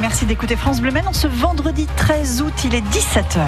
Merci d'écouter France Bleu En ce vendredi 13 août, il est 17h.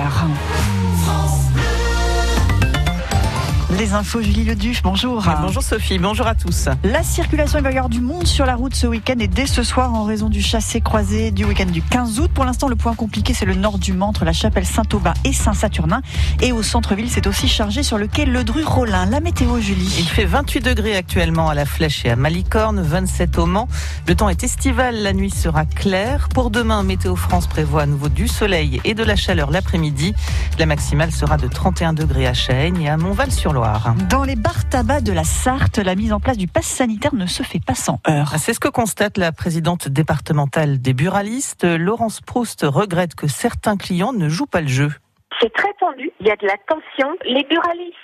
Les infos, Julie Leduf, bonjour. Bonjour Sophie, bonjour à tous. La circulation, il va y avoir du monde sur la route ce week-end et dès ce soir en raison du chassé-croisé du week-end du 15 août. Pour l'instant, le point compliqué, c'est le nord du Mans, entre la chapelle Saint-Aubin et Saint-Saturnin. Et au centre-ville, c'est aussi chargé sur le quai Ledru-Rollin. La météo, Julie. Il fait 28 degrés actuellement à la Flèche et à Malicorne, 27 au Mans. Le temps est estival, la nuit sera claire. Pour demain, Météo France prévoit à nouveau du soleil et de la chaleur l'après-midi. La maximale sera de 31 degrés à Chaigne et à Montval-sur-Loire. Dans les bars tabac de la Sarthe, la mise en place du pass sanitaire ne se fait pas sans heurts. C'est ce que constate la présidente départementale des buralistes. Laurence Proust regrette que certains clients ne jouent pas le jeu. C'est très tendu, il y a de la tension. Les buralistes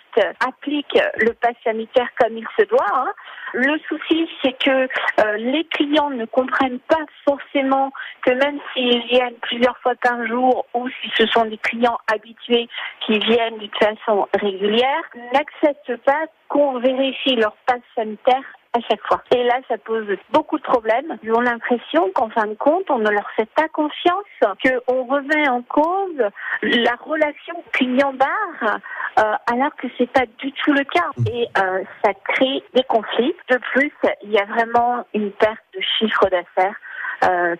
appliquent le pass sanitaire comme il se doit. Hein. Le souci, c'est que euh, les clients ne comprennent pas forcément que même s'ils viennent plusieurs fois par jour ou si ce sont des clients habitués qui viennent de façon régulière, n'acceptent pas qu'on vérifie leur passe sanitaire à chaque fois. Et là, ça pose beaucoup de problèmes. Ils ont l'impression qu'en fin de compte, on ne leur fait pas confiance, qu'on remet en cause la relation client-bar, euh, alors que c'est pas du tout le cas. Mmh. Et euh, ça crée des conflits. De plus, il y a vraiment une perte de chiffre d'affaires euh.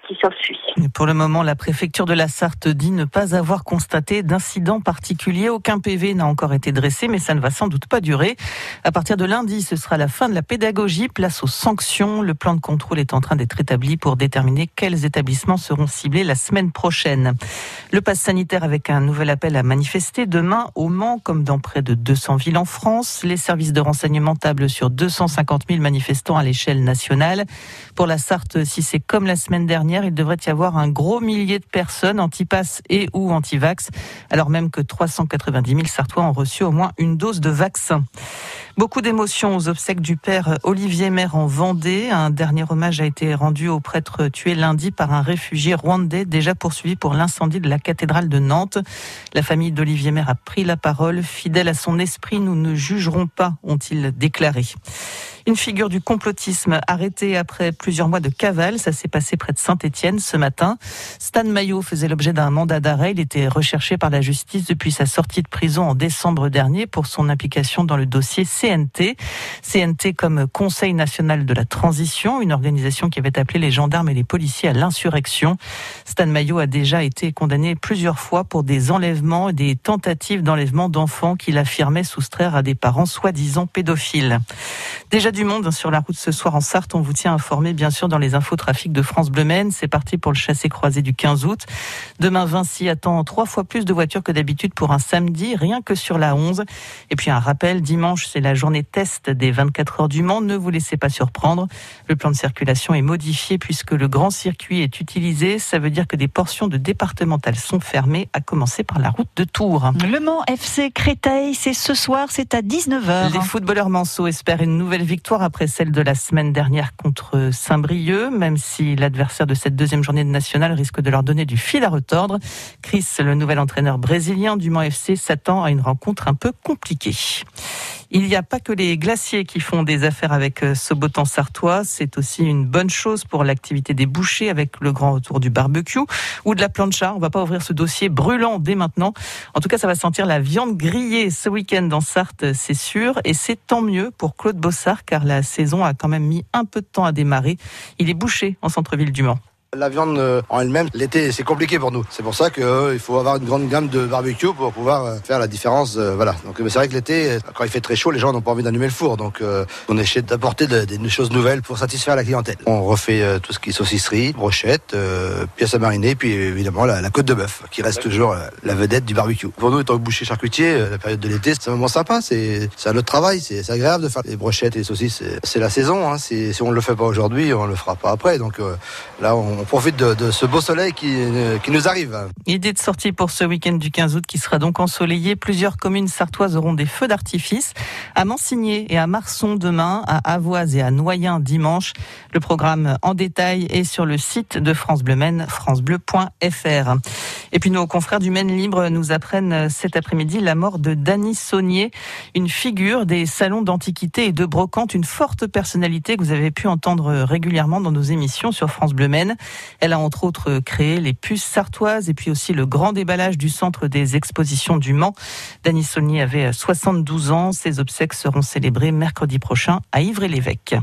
Pour le moment, la préfecture de la Sarthe dit ne pas avoir constaté d'incident particulier. Aucun PV n'a encore été dressé, mais ça ne va sans doute pas durer. À partir de lundi, ce sera la fin de la pédagogie, place aux sanctions. Le plan de contrôle est en train d'être établi pour déterminer quels établissements seront ciblés la semaine prochaine. Le pass sanitaire avec un nouvel appel à manifester demain au Mans, comme dans près de 200 villes en France. Les services de renseignement tablent sur 250 000 manifestants à l'échelle nationale. Pour la Sarthe, si c'est comme la semaine il devrait y avoir un gros millier de personnes anti-pass et ou anti-vax, alors même que 390 000 Sartois ont reçu au moins une dose de vaccin. Beaucoup d'émotions aux obsèques du père Olivier Maire en Vendée. Un dernier hommage a été rendu au prêtre tué lundi par un réfugié rwandais déjà poursuivi pour l'incendie de la cathédrale de Nantes. La famille d'Olivier Maire a pris la parole. Fidèle à son esprit, nous ne jugerons pas, ont-ils déclaré. Une figure du complotisme arrêtée après plusieurs mois de cavale. Ça s'est passé près de Saint-Étienne ce matin. Stan Maillot faisait l'objet d'un mandat d'arrêt. Il était recherché par la justice depuis sa sortie de prison en décembre dernier pour son implication dans le dossier CNT. CNT comme Conseil national de la transition, une organisation qui avait appelé les gendarmes et les policiers à l'insurrection. Stan Maillot a déjà été condamné plusieurs fois pour des enlèvements et des tentatives d'enlèvement d'enfants qu'il affirmait soustraire à des parents soi-disant pédophiles. Déjà du monde sur la route ce soir en Sarthe. On vous tient informé, bien sûr, dans les infos trafic de France Bleu Maine. C'est parti pour le chassé-croisé du 15 août. Demain, Vinci attend trois fois plus de voitures que d'habitude pour un samedi, rien que sur la 11. Et puis un rappel, dimanche, c'est la journée test des 24 heures du Mans. Ne vous laissez pas surprendre. Le plan de circulation est modifié puisque le grand circuit est utilisé. Ça veut dire que des portions de départementales sont fermées, à commencer par la route de Tours. Le Mans FC Créteil, c'est ce soir, c'est à 19h. Les footballeurs manceaux espèrent une nouvelle victoire après celle de la semaine dernière contre Saint-Brieuc, même si l'adversaire de cette deuxième journée de nationale risque de leur donner du fil à retordre. Chris, le nouvel entraîneur brésilien du Mans FC, s'attend à une rencontre un peu compliquée. Il n'y a pas que les glaciers qui font des affaires avec euh, ce beau temps sartois, c'est aussi une bonne chose pour l'activité des bouchers avec le grand retour du barbecue ou de la plancha. On va pas ouvrir ce dossier brûlant dès maintenant. En tout cas, ça va sentir la viande grillée ce week-end dans Sarthe, c'est sûr, et c'est tant mieux pour Claude Bossard car la saison a quand même mis un peu de temps à démarrer. Il est bouché en centre-ville du Mans. La viande euh, en elle-même, l'été, c'est compliqué pour nous. C'est pour ça qu'il euh, faut avoir une grande gamme de barbecue pour pouvoir euh, faire la différence. voilà. Donc c'est vrai que l'été, quand il fait très chaud, les gens n'ont pas envie d'allumer le four. Donc on essaie d'apporter des choses nouvelles pour satisfaire la clientèle. On refait tout ce qui est saucisserie, brochette, pièces à mariner, puis évidemment la, côte de bœuf, qui reste toujours la vedette du barbecue. Pour nous, étant boucher charcutier, la période de l'été, c'est un moment sympa. C'est un autre travail. C'est agréable de faire les brochettes et les saucisses. C'est la saison. Hein. Si on ne le fait pas aujourd'hui, on ne le fera pas après. Donc là, on on profite de, ce beau soleil qui, qui, nous arrive. Idée de sortie pour ce week-end du 15 août qui sera donc ensoleillé. Plusieurs communes sartoises auront des feux d'artifice. À Mansigné et à Marson demain, à Avoise et à Noyen dimanche. Le programme en détail est sur le site de France Bleu Maine, francebleu.fr. Et puis nos confrères du Maine Libre nous apprennent cet après-midi la mort de Dany Saunier, une figure des salons d'antiquité et de brocante, une forte personnalité que vous avez pu entendre régulièrement dans nos émissions sur France Bleu Maine. Elle a entre autres créé les puces sartoises et puis aussi le grand déballage du centre des expositions du Mans. Dany Saulnier avait 72 ans. Ses obsèques seront célébrées mercredi prochain à Ivry-l'Évêque.